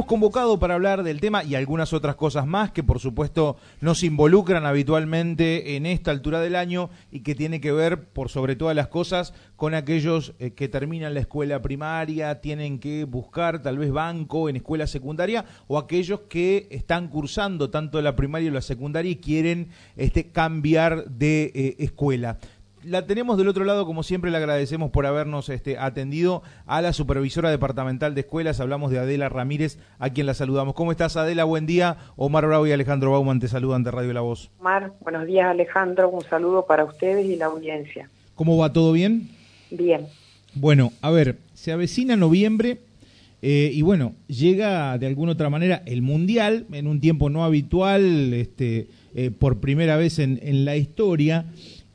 hemos convocado para hablar del tema y algunas otras cosas más que por supuesto nos involucran habitualmente en esta altura del año y que tiene que ver por sobre todas las cosas con aquellos eh, que terminan la escuela primaria, tienen que buscar tal vez banco en escuela secundaria o aquellos que están cursando tanto la primaria y la secundaria y quieren este, cambiar de eh, escuela la tenemos del otro lado, como siempre, le agradecemos por habernos este, atendido a la supervisora departamental de escuelas. Hablamos de Adela Ramírez, a quien la saludamos. ¿Cómo estás, Adela? Buen día. Omar Bravo y Alejandro Bauman te saludan de Radio La Voz. Omar, buenos días, Alejandro. Un saludo para ustedes y la audiencia. ¿Cómo va? ¿Todo bien? Bien. Bueno, a ver, se avecina noviembre. Eh, y bueno, llega de alguna otra manera el Mundial en un tiempo no habitual, este, eh, por primera vez en, en la historia.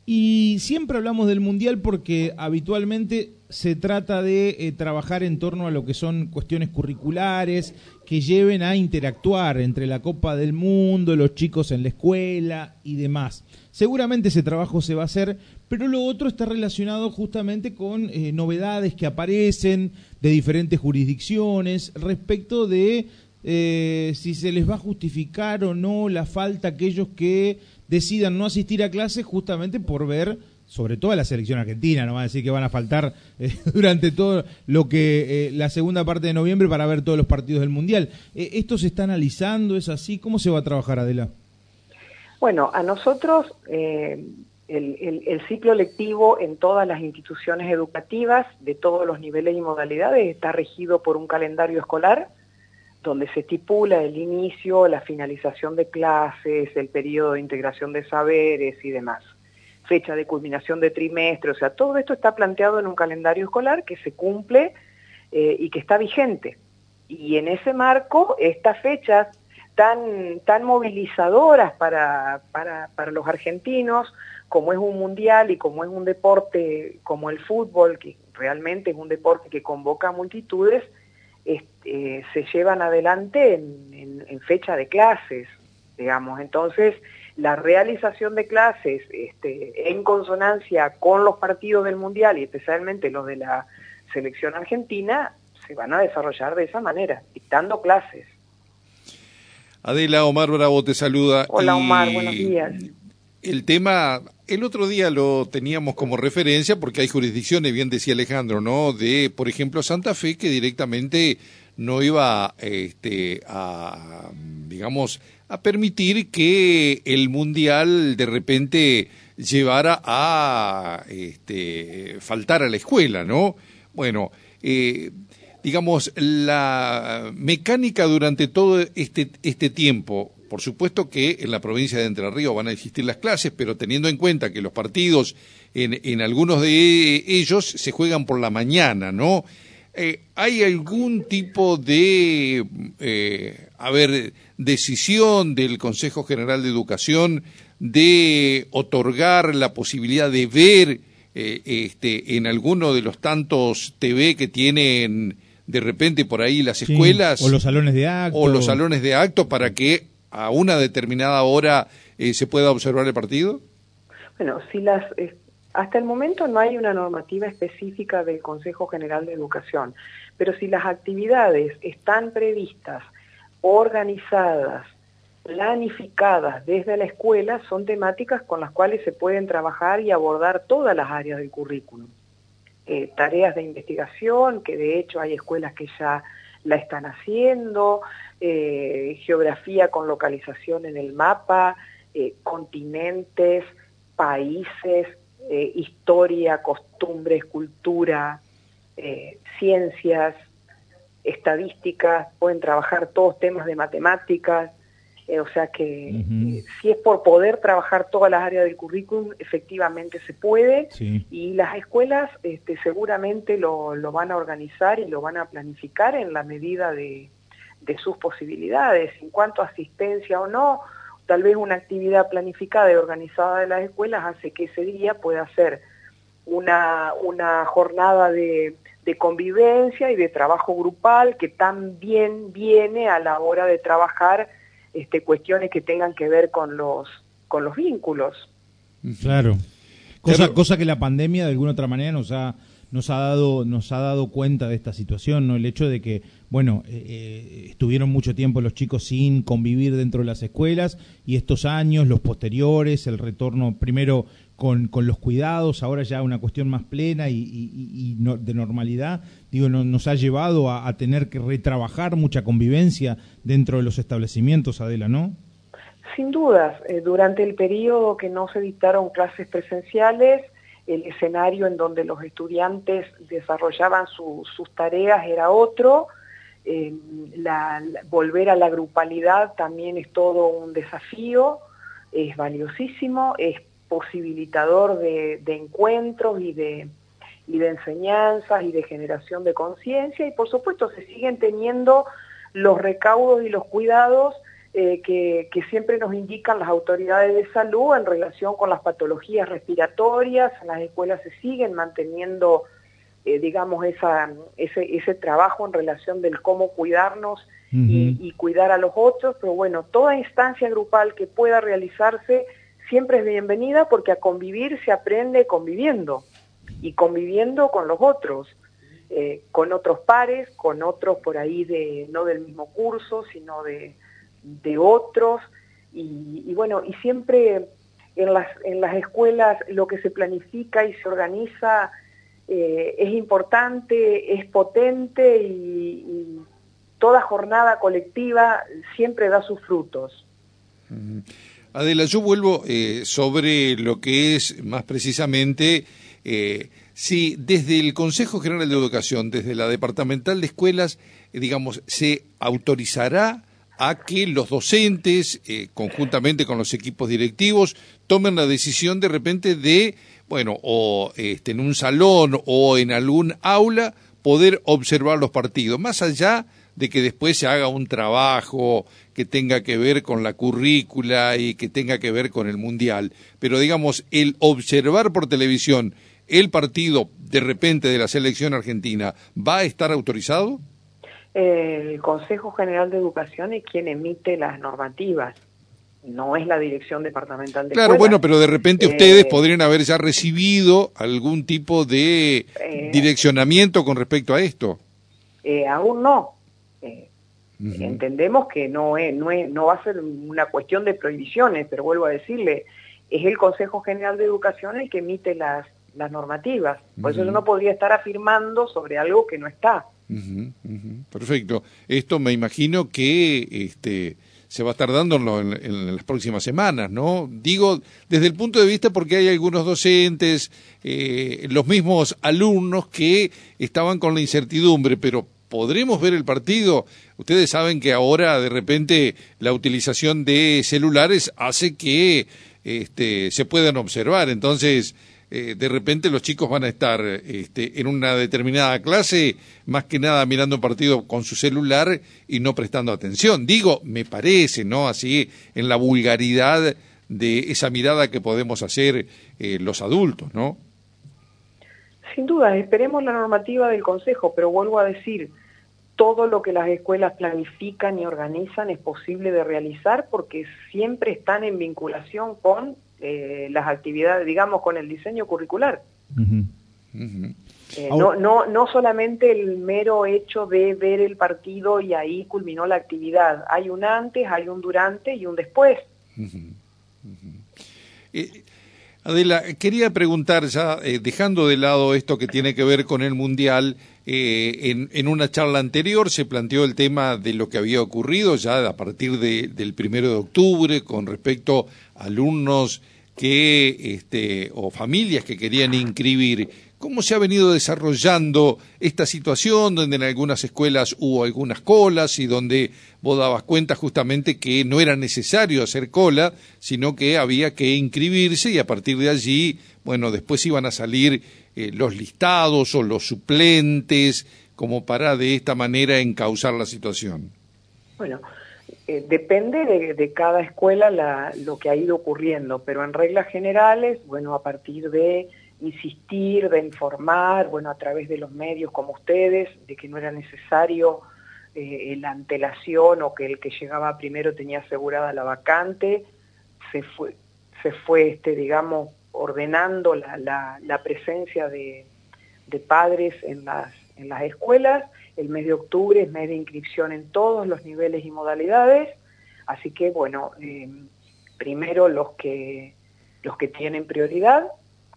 Y siempre hablamos del Mundial porque habitualmente se trata de eh, trabajar en torno a lo que son cuestiones curriculares que lleven a interactuar entre la Copa del Mundo, los chicos en la escuela y demás. Seguramente ese trabajo se va a hacer, pero lo otro está relacionado justamente con eh, novedades que aparecen de diferentes jurisdicciones respecto de eh, si se les va a justificar o no la falta aquellos que decidan no asistir a clases justamente por ver sobre todo a la selección argentina, no va a decir que van a faltar eh, durante todo lo que eh, la segunda parte de noviembre para ver todos los partidos del Mundial. Eh, ¿Esto se está analizando? ¿Es así? ¿Cómo se va a trabajar, Adela? Bueno, a nosotros el, el, ciclo lectivo en todas las instituciones educativas de todos los niveles y modalidades está regido por un calendario escolar donde se estipula el inicio, la finalización de clases, el periodo de integración de saberes y demás. Fecha de culminación de trimestre, o sea, todo esto está planteado en un calendario escolar que se cumple eh, y que está vigente. Y en ese marco, estas fechas tan, tan movilizadoras para, para, para los argentinos, como es un mundial y como es un deporte como el fútbol, que realmente es un deporte que convoca a multitudes, este, se llevan adelante en, fecha de clases, digamos. Entonces, la realización de clases este, en consonancia con los partidos del Mundial y especialmente los de la selección argentina, se van a desarrollar de esa manera, dictando clases. Adela, Omar Bravo te saluda. Hola Omar, buenos días. El tema, el otro día lo teníamos como referencia porque hay jurisdicciones, bien decía Alejandro, ¿no? De, por ejemplo, Santa Fe que directamente no iba este, a, digamos, a permitir que el Mundial de repente llevara a este, faltar a la escuela, ¿no? Bueno, eh, digamos, la mecánica durante todo este, este tiempo por supuesto que en la provincia de Entre Ríos van a existir las clases, pero teniendo en cuenta que los partidos en, en algunos de ellos se juegan por la mañana, ¿no? Eh, ¿Hay algún tipo de, eh, a ver, decisión del Consejo General de Educación de otorgar la posibilidad de ver eh, este, en alguno de los tantos TV que tienen de repente por ahí las escuelas o los salones de acto o los salones de acto para que a una determinada hora eh, se pueda observar el partido? Bueno, si las eh, hasta el momento no hay una normativa específica del Consejo General de Educación, pero si las actividades están previstas, organizadas, planificadas desde la escuela, son temáticas con las cuales se pueden trabajar y abordar todas las áreas del currículum. Eh, tareas de investigación, que de hecho hay escuelas que ya la están haciendo, eh, geografía con localización en el mapa, eh, continentes, países, eh, historia, costumbres, cultura, ciencias, estadísticas, pueden trabajar todos temas de matemáticas, o sea que si es por poder trabajar todas las áreas del currículum, efectivamente se puede y las escuelas este, seguramente lo, lo, van a organizar y lo van a planificar en la medida de, de sus posibilidades. En cuanto a asistencia o no, tal vez una actividad planificada y organizada de las escuelas hace que ese día pueda ser una, una jornada de, de convivencia y de trabajo grupal que también viene a la hora de trabajar este, cuestiones que tengan que ver con los, con los vínculos. Claro. Cosa, cosa que la pandemia de alguna otra manera nos ha nos ha dado, nos ha dado cuenta de esta situación, ¿no? El hecho de que, bueno, eh, eh, estuvieron mucho tiempo los chicos sin convivir dentro de las escuelas y estos años, los posteriores, el retorno primero con, con los cuidados, ahora ya una cuestión más plena y, de normalidad, digo, nos ha llevado a, tener que retrabajar mucha convivencia dentro de los establecimientos, Adela, ¿no? Sin dudas, eh, durante el periodo que no se dictaron clases presenciales, el escenario en donde los estudiantes desarrollaban sus tareas era otro, eh, volver a la grupalidad también es todo un desafío, es valiosísimo, es posibilitador de, encuentros y de, y de enseñanzas y de generación de conciencia y por supuesto se siguen teniendo los recaudos y los cuidados eh, que, siempre nos indican las autoridades de salud en relación con las patologías respiratorias, en las escuelas se siguen manteniendo, eh, digamos, esa, ese, ese trabajo en relación del cómo cuidarnos y, y, cuidar a los otros, pero bueno, toda instancia grupal que pueda realizarse siempre es bienvenida porque a convivir se aprende conviviendo y conviviendo con los otros. Eh, con otros pares, con otros por ahí de no del mismo curso, sino de, de otros. Y, bueno, y siempre en las, en las escuelas lo que se planifica y se organiza eh, es importante, es potente y, toda jornada colectiva siempre da sus frutos. Adela, yo vuelvo eh, sobre lo que es más precisamente eh, si desde el Consejo General de Educación, desde la Departamental de Escuelas, eh, digamos, se autorizará a que los docentes, conjuntamente con los equipos directivos, tomen la decisión de repente de, bueno, o este, en un salón o en algún aula, poder observar los partidos, más allá de que después se haga un trabajo que tenga que ver con la currícula y que tenga que ver con el mundial. Pero digamos, el observar por televisión el partido de repente de la selección argentina, ¿va a estar autorizado? El Consejo General de Educación es quien emite las normativas no es la dirección departamental de Claro, bueno, pero de repente ustedes eh, podrían haber ya recibido algún tipo de eh, direccionamiento con respecto a esto. Eh, aún no, Entendemos que no, es, no, no va a ser una cuestión de prohibiciones, pero vuelvo a decirle, es el Consejo General de Educación el que emite las, las normativas. Por eso yo no podría estar afirmando sobre algo que no está. Perfecto. Esto me imagino que este, se va a estar dando en, las próximas semanas, ¿no? Digo, desde el punto de vista porque hay algunos docentes, eh, los mismos alumnos que estaban con la incertidumbre, pero podremos ver el partido. Ustedes saben que ahora de repente la utilización de celulares hace que este, se puedan observar. Entonces, eh, de repente los chicos van a estar este, en una determinada clase, más que nada mirando un partido con su celular y no prestando atención. Digo, me parece, ¿no? Así, en la vulgaridad de esa mirada que podemos hacer eh, los adultos, ¿no? Sin duda, esperemos la normativa del Consejo, pero vuelvo a decir, todo lo que las escuelas planifican y organizan es posible de realizar porque siempre están en vinculación con eh, las actividades, digamos, con el diseño curricular. Eh, no, no, no solamente el mero hecho de ver el partido y ahí culminó la actividad. Hay un antes, hay un durante y un después. Eh, Adela, quería preguntar ya, dejando de lado esto que tiene que ver con el Mundial, eh, en, en, una charla anterior se planteó el tema de lo que había ocurrido ya a partir de, del primero de octubre con respecto a alumnos que, este, o familias que querían inscribir. ¿Cómo se ha venido desarrollando esta situación donde en algunas escuelas hubo algunas colas y donde vos dabas cuenta justamente que no era necesario hacer cola, sino que había que inscribirse y a partir de allí, bueno, después iban a salir eh, los listados o los suplentes, como para de esta manera encauzar la situación? Bueno, eh, depende de, cada escuela la, lo que ha ido ocurriendo, pero en reglas generales, bueno, a partir de insistir, de informar, bueno, a través de los medios como ustedes, de que no era necesario eh, la antelación o que el que llegaba primero tenía asegurada la vacante, se fue, se fue este, digamos, ordenando la, la, presencia de, de padres en las, en las escuelas. El mes de octubre es mes de inscripción en todos los niveles y modalidades. Así que, bueno, eh, primero los que, los que tienen prioridad,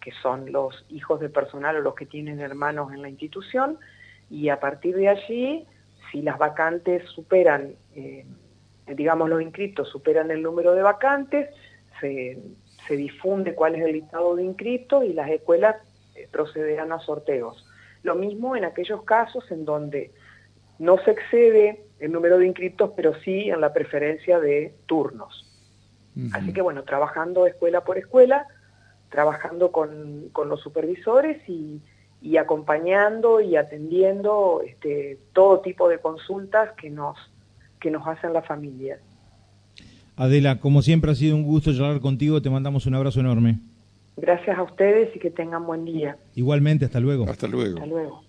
que son los hijos de personal o los que tienen hermanos en la institución, y a partir de allí, si las vacantes superan, eh, digamos los inscritos superan el número de vacantes, se, se difunde cuál es el listado de inscritos y las escuelas eh, procederán a sorteos. Lo mismo en aquellos casos en donde no se excede el número de inscritos, pero sí en la preferencia de turnos. Así que bueno, trabajando escuela por escuela, trabajando con, con los supervisores y, y, acompañando y atendiendo este, todo tipo de consultas que nos, que nos hacen las familias. Adela, como siempre ha sido un gusto charlar contigo, te mandamos un abrazo enorme. Gracias a ustedes y que tengan buen día. Igualmente, hasta luego. Hasta luego. Hasta luego.